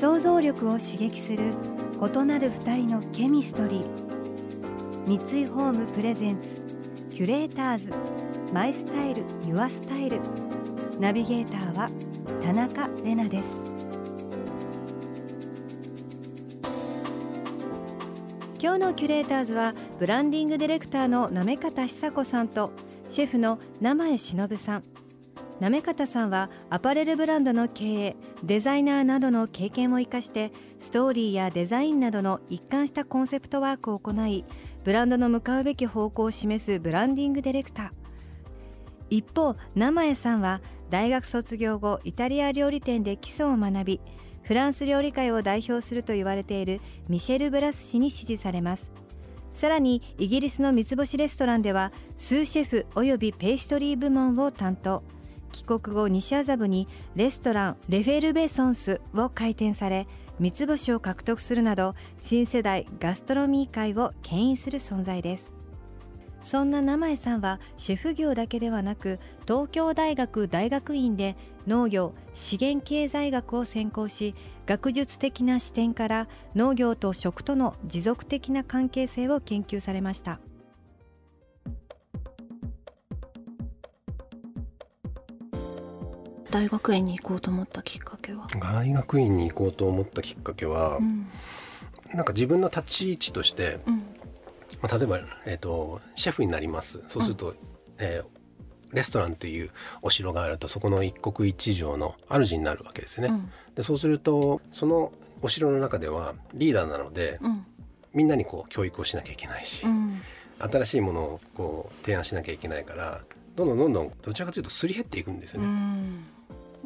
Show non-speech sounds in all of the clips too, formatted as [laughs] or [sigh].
想像力を刺激する異なる二人のケミストリー。三井ホームプレゼンツキュレーターズ。マイスタイルユアスタイル。ナビゲーターは田中れなです。今日のキュレーターズはブランディングディレクターの行方久子さんとシェフの名前忍さん。行方さんはアパレルブランドの経営デザイナーなどの経験を生かしてストーリーやデザインなどの一貫したコンセプトワークを行いブランドの向かうべき方向を示すブランディングディレクター。一方名前さんは大学卒業後イタリア料理店で基礎を学びフランス料理界を代表すると言われているミシェル・ブラス氏に支持されます。さらにイギリスの三つ星レストランではスーシェフおよびペーストリー部門を担当。帰国後西麻布にレストランレフェルベソンスを開店され三つ星を獲得するなど新世代ガストロミー界を牽引する存在です。そんな名前さんはシェフ業だけではなく東京大学大学院で農業資源経済学を専攻し学術的な視点から農業と食との持続的な関係性を研究されました。大学院に行こうと思ったきっかけは？大学院に行こうと思ったきっかけは、うん、なんか自分の立ち位置として、うん、まあ、例えば、えーと、シェフになります。そうすると、うん、えー、レストランというお城があるとそこの一国一城の主になるわけですよね。でそうするとそのお城の中ではリーダーなので、みんなにこう教育をしなきゃいけないし、新しいものをこう提案しなきゃいけないからどんどんどんどんどちらかというとすり減っていくんですよね。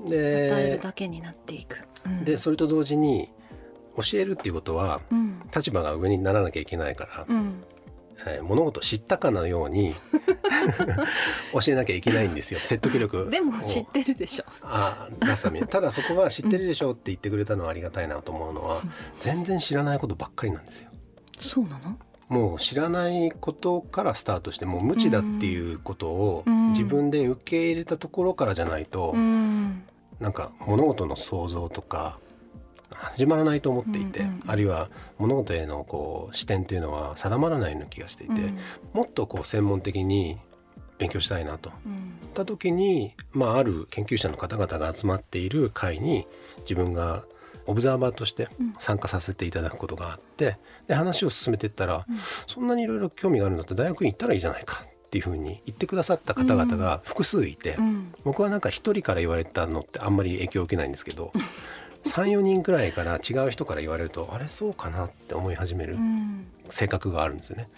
で与えるだけになっていく、うん、でそれと同時に教えるっていうことは、うん、立場が上にならなきゃいけないから、うん、えー、物事を知ったかのように [laughs] 教えなきゃいけないんですよ。説得力でも知ってるでしょ。あ出すためにただそこは知ってるでしょって言ってくれたのはありがたいなと思うのは、全然知らないことばっかりなんですよ。そうなの？もう知らないことからスタートしてもう無知だっていうことを自分で受け入れたところからじゃないと、うん、なんか物事の想像とか始まらないと思っていて、あるいは物事へのこう視点っていうのは定まらないような気がしていて、うん、もっとこう専門的に勉強したいなと。うん、た時に、まあ、ある研究者の方々が集まっている会に自分がオブザーバーとして参加させていただくことがあってで話を進めていったら、うん、そんなにいろいろ興味があるんだったら大学院行ったらいいじゃないかっていうふうに言ってくださった方々が複数いて、うん、僕はなんか一人から言われたのってあんまり影響を受けないんですけど。[laughs] 34人くらいから違う人から言われるとあれそうかなって思い始める性格があるんですよね。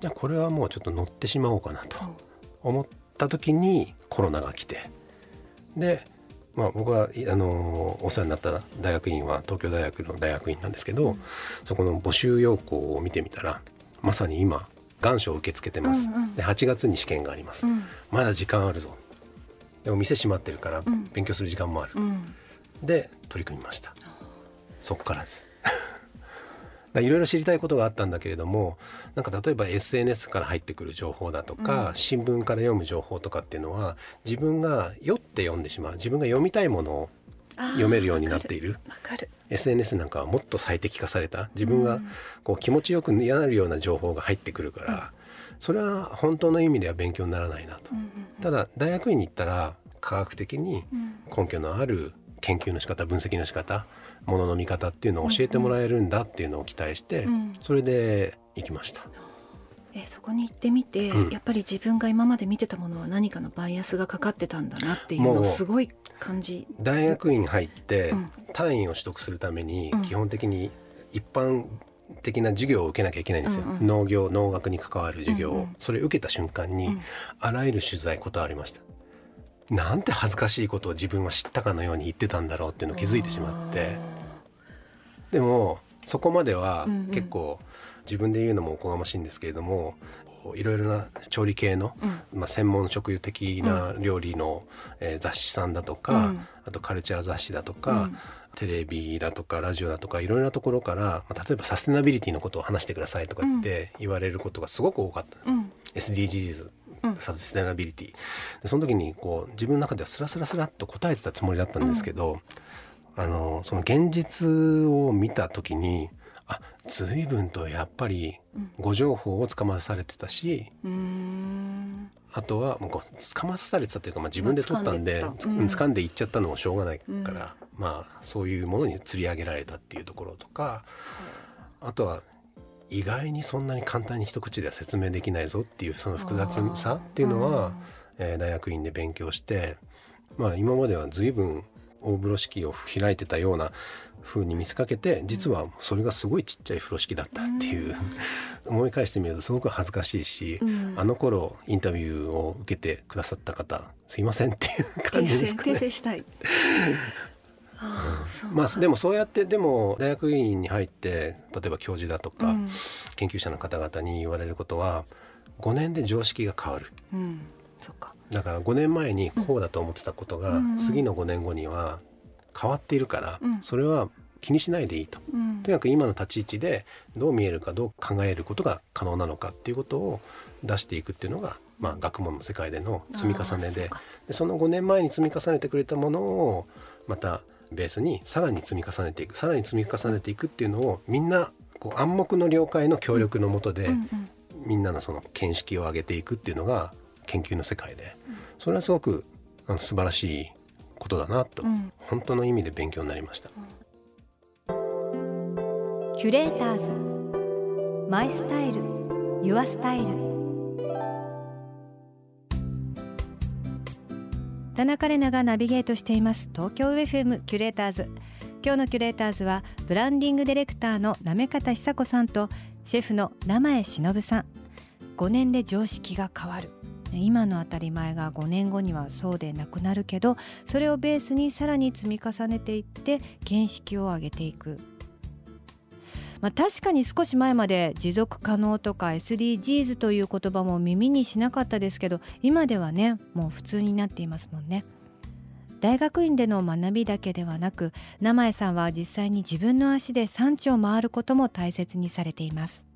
じゃあこれはもうちょっと乗ってしまおうかなと思った時にコロナが来てでまあ、僕はあのお世話になった大学院は東京大学の大学院なんですけど、うん、そこの募集要項を見てみたらまさに今願書を受け付けてます、うんうん、で8月に試験があります、うん、まだ時間あるぞ。でも店閉まってるから勉強する時間もある、うん、で取り組みました。そっからです。[laughs] いろいろ知りたいことがあったんだけれどもなんか例えば SNS から入ってくる情報だとか、うん、新聞から読む情報とかっていうのは自分が酔って読んでしまう。自分が読みたいものを読めるようになっている。SNS なんかはもっと最適化された。自分がこう気持ちよくなるような情報が入ってくるから、うん、それは本当の意味では勉強にならないなと。ただ大学院に行ったら科学的に根拠のある研究の仕方分析の仕方ものの見方っていうのを教えてもらえるんだっていうのを期待して、それで行きました。えそこに行ってみて、うん、やっぱり自分が今まで見てたものは何かのバイアスがかかってたんだなっていうのをすごい感じ。大学院入って単位を取得するために基本的に一般的な授業を受けなきゃいけないんですよ、うんうん、農業農学に関わる授業を、うんうん、それ受けた瞬間に、あらゆる取材断りました。なんて恥ずかしいことを自分は知ったかのように言ってたんだろうっていうのを気づいてしまって。でもそこまでは結構自分で言うのもおこがましいんですけれどもいろいろな調理系の、うん、まあ、専門職的な料理の、うん、えー、雑誌さんだとか、うん、あとカルチャー雑誌だとか、テレビだとかラジオだとかいろいろなところから、まあ、例えばサステナビリティのことを話してくださいとかって言われることがすごく多かったんです、SDGs サステナビリティ。でその時にこう自分の中ではスラスラスラっと答えてたつもりだったんですけど、あのその現実を見た時にあ随分とやっぱり誤情報をつかまされてたし、うん、あとはもうつかまされてたというか、まあ、自分で取ったんで、まあ、掴んでいっちゃったのもしょうがないから、うん、まあそういうものに釣り上げられたっていうところとか、あとは意外にそんなに簡単に一口では説明できないぞっていうその複雑さっていうのは、えー、大学院で勉強して、まあ、今までは随分大風呂敷を開いてたような風に見せかけて実はそれがすごいちっちゃい風呂敷だったっていう、うん、[laughs] 思い返してみるとすごく恥ずかしいし、うん、あの頃インタビューを受けてくださった方すいませんっていう感じですかね。訂正したい。[laughs] まあでもそうやってでも大学院に入って例えば教授だとか、研究者の方々に言われることは5年で常識が変わる、うん、だから5年前にこうだと思ってたことが、次の5年後には変わっているから、それは気にしないでいいと、うん、とにかく今の立ち位置でどう見えるかどう考えることが可能なのかっていうことを出していくっていうのが、まあ、学問の世界での積み重ねで。でその5年前に積み重ねてくれたものをまたベースにさらに積み重ねていくさらに積み重ねていくっていうのをみんなこう暗黙の了解の協力のもとで、うんうんうん、みんなのその見識を上げていくっていうのが研究の世界でそれはすごくあの素晴らしいことだなと、うん、本当の意味で勉強になりました。キュレーターズ。マイスタイル。ユアスタイル。田中れながナビゲートしています。東京 FM キュレーターズ。今日のキュレーターズはブランディングディレクターのなめ方久子さんとシェフの名前忍さん。5年で常識が変わる今の当たり前が5年後にはそうでなくなるけどそれをベースにさらに積み重ねていって見識を上げていくまあ、確かに少し前まで持続可能とか SDGs という言葉も耳にしなかったですけど今ではねもう普通になっていますもんね。大学院での学びだけではなく名前さんは実際に自分の足で産地を回ることも大切にされています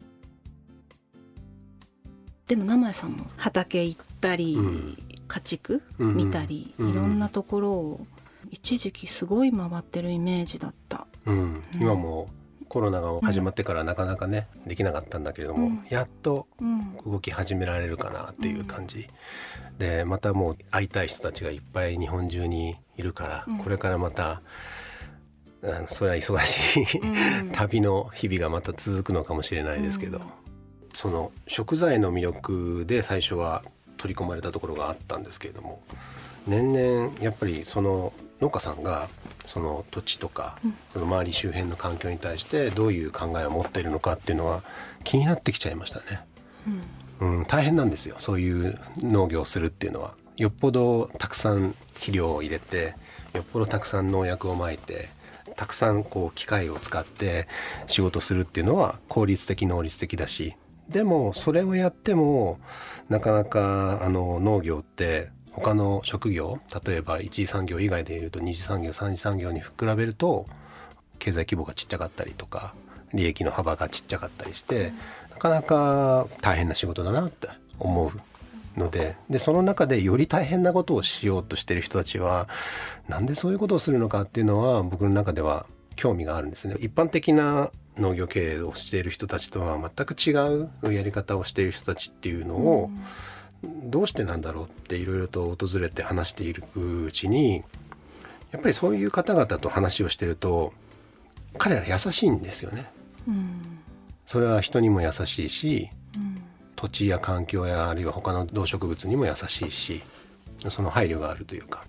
でも名前さんも畑行ったり、うん、家畜見たり、うん、いろんなところを一時期すごい回ってるイメージだった、うん、今もコロナが始まってからなかなかね、うん、できなかったんだけれども、うん、やっと動き始められるかなっていう感じ、うん、でまたもう会いたい人たちがいっぱい日本中にいるから、これからまたそれは忙しい [laughs] 旅の日々がまた続くのかもしれないですけど、その食材の魅力で最初は取り込まれたところがあったんですけれども年々やっぱりその農家さんがその土地とか、その周り周辺の環境に対してどういう考えを持っているのかっていうのは気になってきちゃいましたね。うん、うん、大変なんですよそういう農業をするっていうのは。よっぽどたくさん肥料を入れてよっぽどたくさん農薬をまいてたくさんこう機械を使って仕事するっていうのは効率的能率的だしでもそれをやってもなかなかあの農業って他の職業例えば一次産業以外でいうと二次産業三次産業に比べると経済規模がちっちゃかったりとか利益の幅がちっちゃかったりしてなかなか大変な仕事だなって思うのででその中でより大変なことをしようとしてる人たちはなんでそういうことをするのかっていうのは僕の中では興味があるんですね。一般的な農業経営をしている人たちとは全く違うやり方をしている人たちっていうのを、うんどうしてなんだろうっていろいろと訪れて話しているうちにやっぱりそういう方々と話をしてると彼ら優しいんですよね。うん、それは人にも優しいし、うん、土地や環境やあるいは他の動植物にも優しいしその配慮があるというか。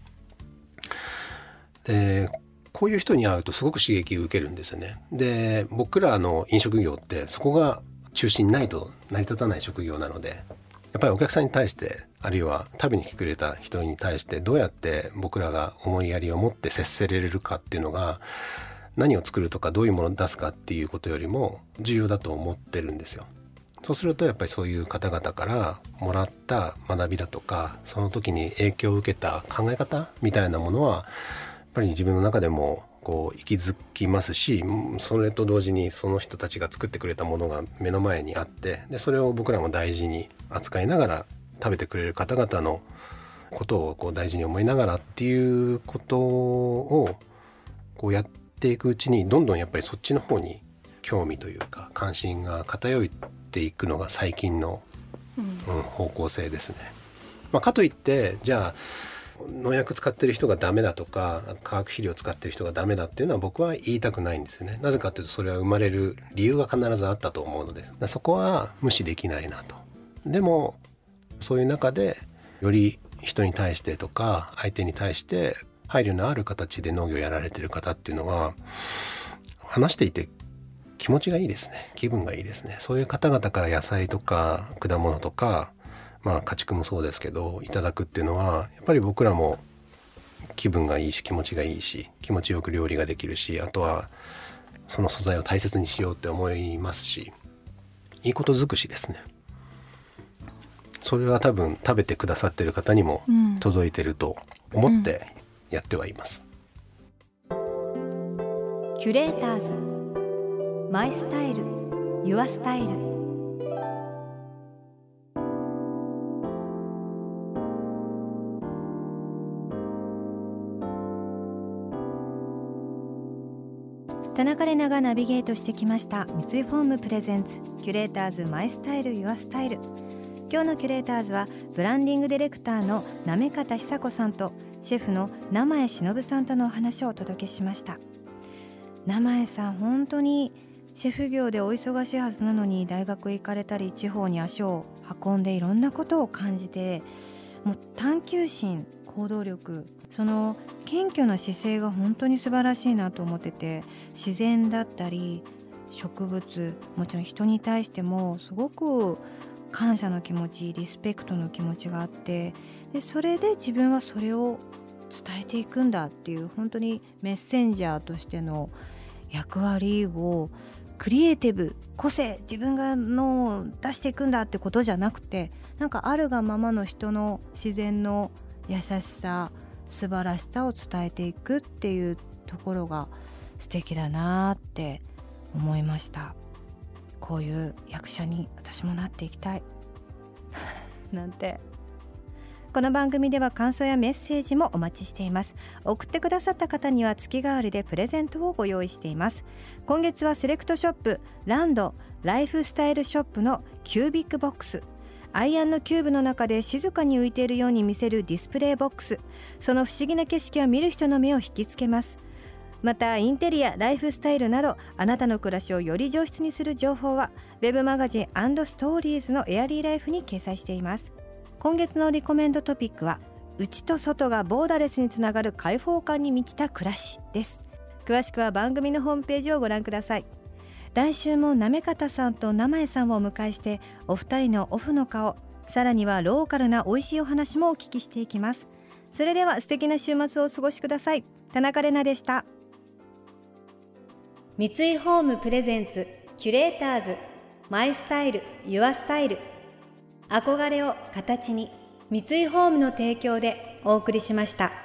でこういう人に会うとすごく刺激を受けるんですよね。で僕らの飲食業ってそこが中心ないと成り立たない職業なのでやっぱりお客さんに対してあるいは食べに来てくれた人に対してどうやって僕らが思いやりを持って接せれるかっていうのが何を作るとかどういうものを出すかっていうことよりも重要だと思ってるんですよ。そうするとやっぱりそういう方々からもらった学びだとかその時に影響を受けた考え方みたいなものはぱり自分の中でもこう息づきますしそれと同時にその人たちが作ってくれたものが目の前にあってでそれを僕らも大事に扱いながら食べてくれる方々のことをこう大事に思いながらっていうことをこうやっていくうちにどんどんやっぱりそっちの方に興味というか関心が偏っていくのが最近の、うん、方向性ですね。まあ、かといってじゃあ農薬使ってる人がダメだとか化学肥料使ってる人がダメだっていうのは僕は言いたくないんですよね。なぜかというとそれは生まれる理由が必ずあったと思うので。そこは無視できないなと。でもそういう中でより人に対してとか相手に対して配慮のある形で農業やられてる方っていうのは話していて気持ちがいいですね。気分がいいですね。そういう方々から野菜とか果物とかまあ家畜もそうですけどいただくっていうのはやっぱり僕らも気分がいいし気持ちがいいし気持ちよく料理ができるしあとはその素材を大切にしようって思いますしいいこと尽くしですね。それは多分食べてくださってる方にも届いてると思ってやってはいます、うんうん、キュレーターズ。マイスタイル。Your Style 田中れながナビゲートしてきました三井ホーム presents キュレーターズ My Style Your Style。今日のキュレーターズはブランディングディレクターの行方ひさこさんとシェフの生江史伸さんとのお話をお届けしました。名前さん本当にシェフ業でお忙しいはずなのに大学行かれたり地方に足を運んでいろんなことを感じてもう探求心行動力その謙虚な姿勢が本当に素晴らしいなと思ってて自然だったり植物もちろん人に対してもすごく感謝の気持ちリスペクトの気持ちがあってでそれで自分はそれを伝えていくんだっていう本当にメッセンジャーとしての役割をクリエイティブ個性自分がの出していくんだってことじゃなくてなんかあるがままの人の自然の優しさ素晴らしさを伝えていくっていうところが素敵だなって思いました。こういう役者に私もなっていきたい。[laughs] なんて。この番組では感想やメッセージもお待ちしています。送ってくださった方には月替わりでプレゼントをご用意しています。今月はセレクトショップランドライフスタイルショップのキュービックボックス。アイアンのキューブの中で静かに浮いているように見せるディスプレイボックス。その不思議な景色は見る人の目を引きつけます。またインテリアライフスタイルなどあなたの暮らしをより上質にする情報は web マガジンストーリーズのエアリーライフに掲載しています。今月のリコメンドトピックは内と外がボーダレスにつながる開放感に満ちた暮らしです。詳しくは番組のホームページをご覧ください。来週もなめかたさんと名前さんをお迎えしてお二人のオフの顔さらにはローカルな美味しいお話もお聞きしていきます。それでは素敵な週末をお過ごしください。田中れなでした。三井ホームプレゼンツキュレーターズマイスタイルユアスタイル。憧れを形に三井ホームの提供でお送りしました。